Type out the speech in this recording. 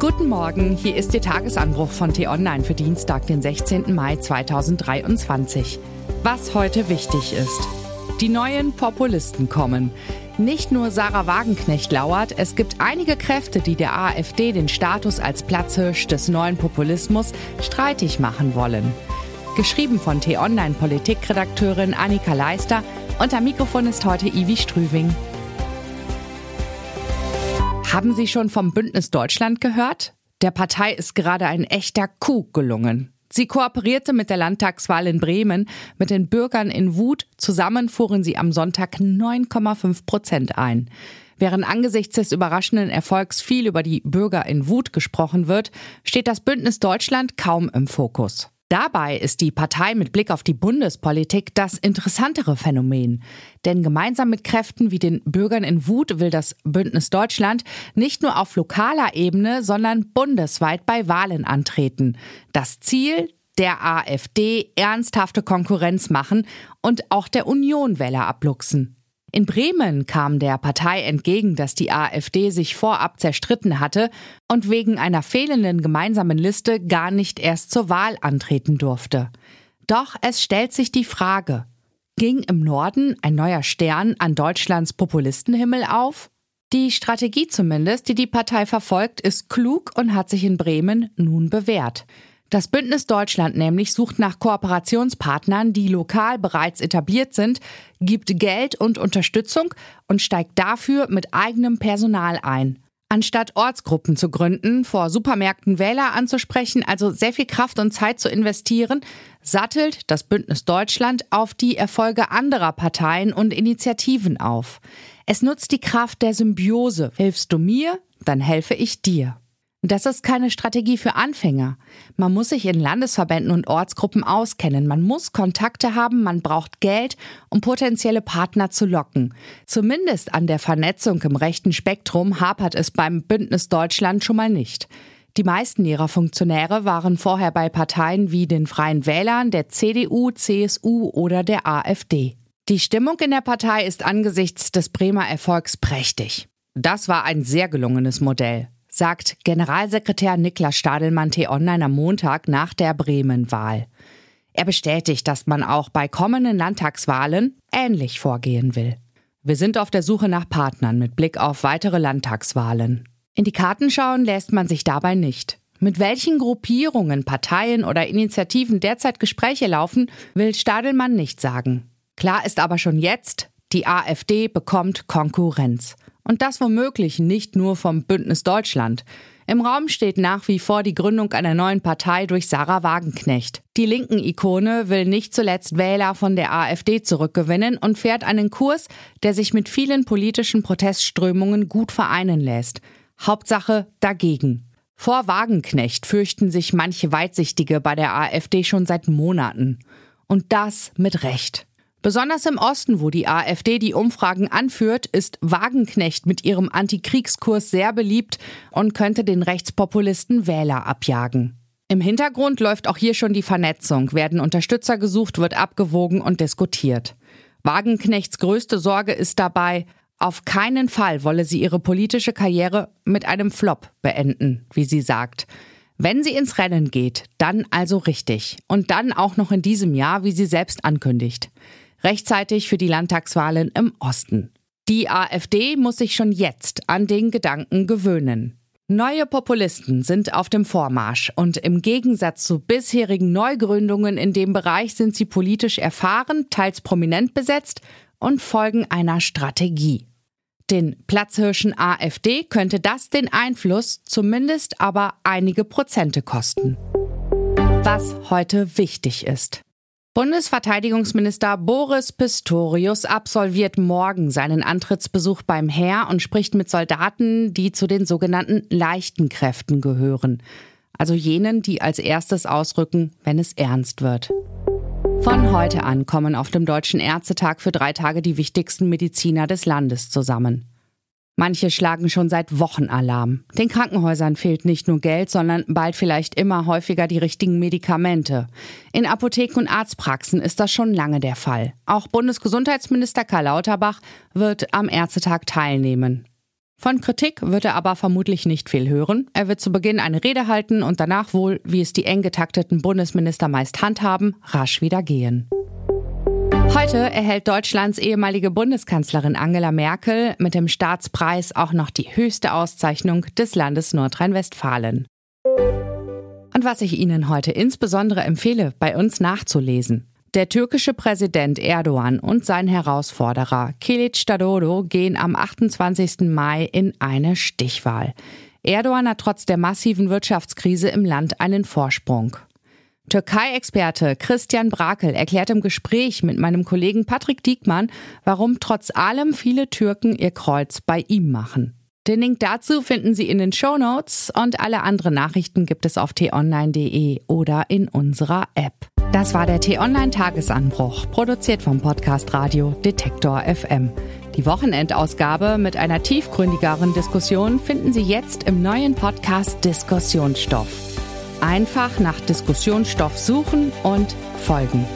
Guten Morgen, hier ist Ihr Tagesanbruch von T-Online für Dienstag, den 16. Mai 2023. Was heute wichtig ist. Die neuen Populisten kommen. Nicht nur Sarah Wagenknecht lauert, es gibt einige Kräfte, die der AfD den Status als Platzhirsch des neuen Populismus streitig machen wollen. Geschrieben von T-Online Politikredakteurin Annika Leister am Mikrofon ist heute Ivi Strüving. Haben Sie schon vom Bündnis Deutschland gehört? Der Partei ist gerade ein echter Coup gelungen. Sie kooperierte mit der Landtagswahl in Bremen mit den Bürgern in Wut. Zusammen fuhren sie am Sonntag 9,5 Prozent ein. Während angesichts des überraschenden Erfolgs viel über die Bürger in Wut gesprochen wird, steht das Bündnis Deutschland kaum im Fokus. Dabei ist die Partei mit Blick auf die Bundespolitik das interessantere Phänomen. Denn gemeinsam mit Kräften wie den Bürgern in Wut will das Bündnis Deutschland nicht nur auf lokaler Ebene, sondern bundesweit bei Wahlen antreten. Das Ziel, der AfD ernsthafte Konkurrenz machen und auch der Union Wähler abluchsen. In Bremen kam der Partei entgegen, dass die AfD sich vorab zerstritten hatte und wegen einer fehlenden gemeinsamen Liste gar nicht erst zur Wahl antreten durfte. Doch es stellt sich die Frage, ging im Norden ein neuer Stern an Deutschlands Populistenhimmel auf? Die Strategie zumindest, die die Partei verfolgt, ist klug und hat sich in Bremen nun bewährt. Das Bündnis Deutschland nämlich sucht nach Kooperationspartnern, die lokal bereits etabliert sind, gibt Geld und Unterstützung und steigt dafür mit eigenem Personal ein. Anstatt Ortsgruppen zu gründen, vor Supermärkten Wähler anzusprechen, also sehr viel Kraft und Zeit zu investieren, sattelt das Bündnis Deutschland auf die Erfolge anderer Parteien und Initiativen auf. Es nutzt die Kraft der Symbiose. Hilfst du mir, dann helfe ich dir. Das ist keine Strategie für Anfänger. Man muss sich in Landesverbänden und Ortsgruppen auskennen. Man muss Kontakte haben, man braucht Geld, um potenzielle Partner zu locken. Zumindest an der Vernetzung im rechten Spektrum hapert es beim Bündnis Deutschland schon mal nicht. Die meisten ihrer Funktionäre waren vorher bei Parteien wie den Freien Wählern, der CDU, CSU oder der AfD. Die Stimmung in der Partei ist angesichts des Bremer Erfolgs prächtig. Das war ein sehr gelungenes Modell sagt Generalsekretär Niklas Stadelmann T-Online am Montag nach der Bremen-Wahl. Er bestätigt, dass man auch bei kommenden Landtagswahlen ähnlich vorgehen will. Wir sind auf der Suche nach Partnern mit Blick auf weitere Landtagswahlen. In die Karten schauen lässt man sich dabei nicht. Mit welchen Gruppierungen, Parteien oder Initiativen derzeit Gespräche laufen, will Stadelmann nicht sagen. Klar ist aber schon jetzt, die AfD bekommt Konkurrenz. Und das womöglich nicht nur vom Bündnis Deutschland. Im Raum steht nach wie vor die Gründung einer neuen Partei durch Sarah Wagenknecht. Die linken Ikone will nicht zuletzt Wähler von der AfD zurückgewinnen und fährt einen Kurs, der sich mit vielen politischen Protestströmungen gut vereinen lässt. Hauptsache dagegen. Vor Wagenknecht fürchten sich manche Weitsichtige bei der AfD schon seit Monaten. Und das mit Recht. Besonders im Osten, wo die AfD die Umfragen anführt, ist Wagenknecht mit ihrem Antikriegskurs sehr beliebt und könnte den Rechtspopulisten Wähler abjagen. Im Hintergrund läuft auch hier schon die Vernetzung, werden Unterstützer gesucht, wird abgewogen und diskutiert. Wagenknechts größte Sorge ist dabei, auf keinen Fall wolle sie ihre politische Karriere mit einem Flop beenden, wie sie sagt. Wenn sie ins Rennen geht, dann also richtig. Und dann auch noch in diesem Jahr, wie sie selbst ankündigt rechtzeitig für die Landtagswahlen im Osten. Die AfD muss sich schon jetzt an den Gedanken gewöhnen. Neue Populisten sind auf dem Vormarsch und im Gegensatz zu bisherigen Neugründungen in dem Bereich sind sie politisch erfahren, teils prominent besetzt und folgen einer Strategie. Den Platzhirschen AfD könnte das den Einfluss zumindest aber einige Prozente kosten. Was heute wichtig ist. Bundesverteidigungsminister Boris Pistorius absolviert morgen seinen Antrittsbesuch beim Heer und spricht mit Soldaten, die zu den sogenannten leichten Kräften gehören. Also jenen, die als erstes ausrücken, wenn es ernst wird. Von heute an kommen auf dem Deutschen Ärztetag für drei Tage die wichtigsten Mediziner des Landes zusammen. Manche schlagen schon seit Wochen Alarm. Den Krankenhäusern fehlt nicht nur Geld, sondern bald vielleicht immer häufiger die richtigen Medikamente. In Apotheken und Arztpraxen ist das schon lange der Fall. Auch Bundesgesundheitsminister Karl Lauterbach wird am Ärztetag teilnehmen. Von Kritik wird er aber vermutlich nicht viel hören. Er wird zu Beginn eine Rede halten und danach wohl, wie es die eng getakteten Bundesminister meist handhaben, rasch wieder gehen. Heute erhält Deutschlands ehemalige Bundeskanzlerin Angela Merkel mit dem Staatspreis auch noch die höchste Auszeichnung des Landes Nordrhein-Westfalen. Und was ich Ihnen heute insbesondere empfehle, bei uns nachzulesen. Der türkische Präsident Erdogan und sein Herausforderer Kilic Dadodo gehen am 28. Mai in eine Stichwahl. Erdogan hat trotz der massiven Wirtschaftskrise im Land einen Vorsprung. Türkei-Experte Christian Brakel erklärt im Gespräch mit meinem Kollegen Patrick Diekmann, warum trotz allem viele Türken ihr Kreuz bei ihm machen. Den Link dazu finden Sie in den Show Notes und alle anderen Nachrichten gibt es auf t-online.de oder in unserer App. Das war der T-Online-Tagesanbruch, produziert vom Podcast Radio Detektor FM. Die Wochenendausgabe mit einer tiefgründigeren Diskussion finden Sie jetzt im neuen Podcast Diskussionsstoff. Einfach nach Diskussionsstoff suchen und folgen.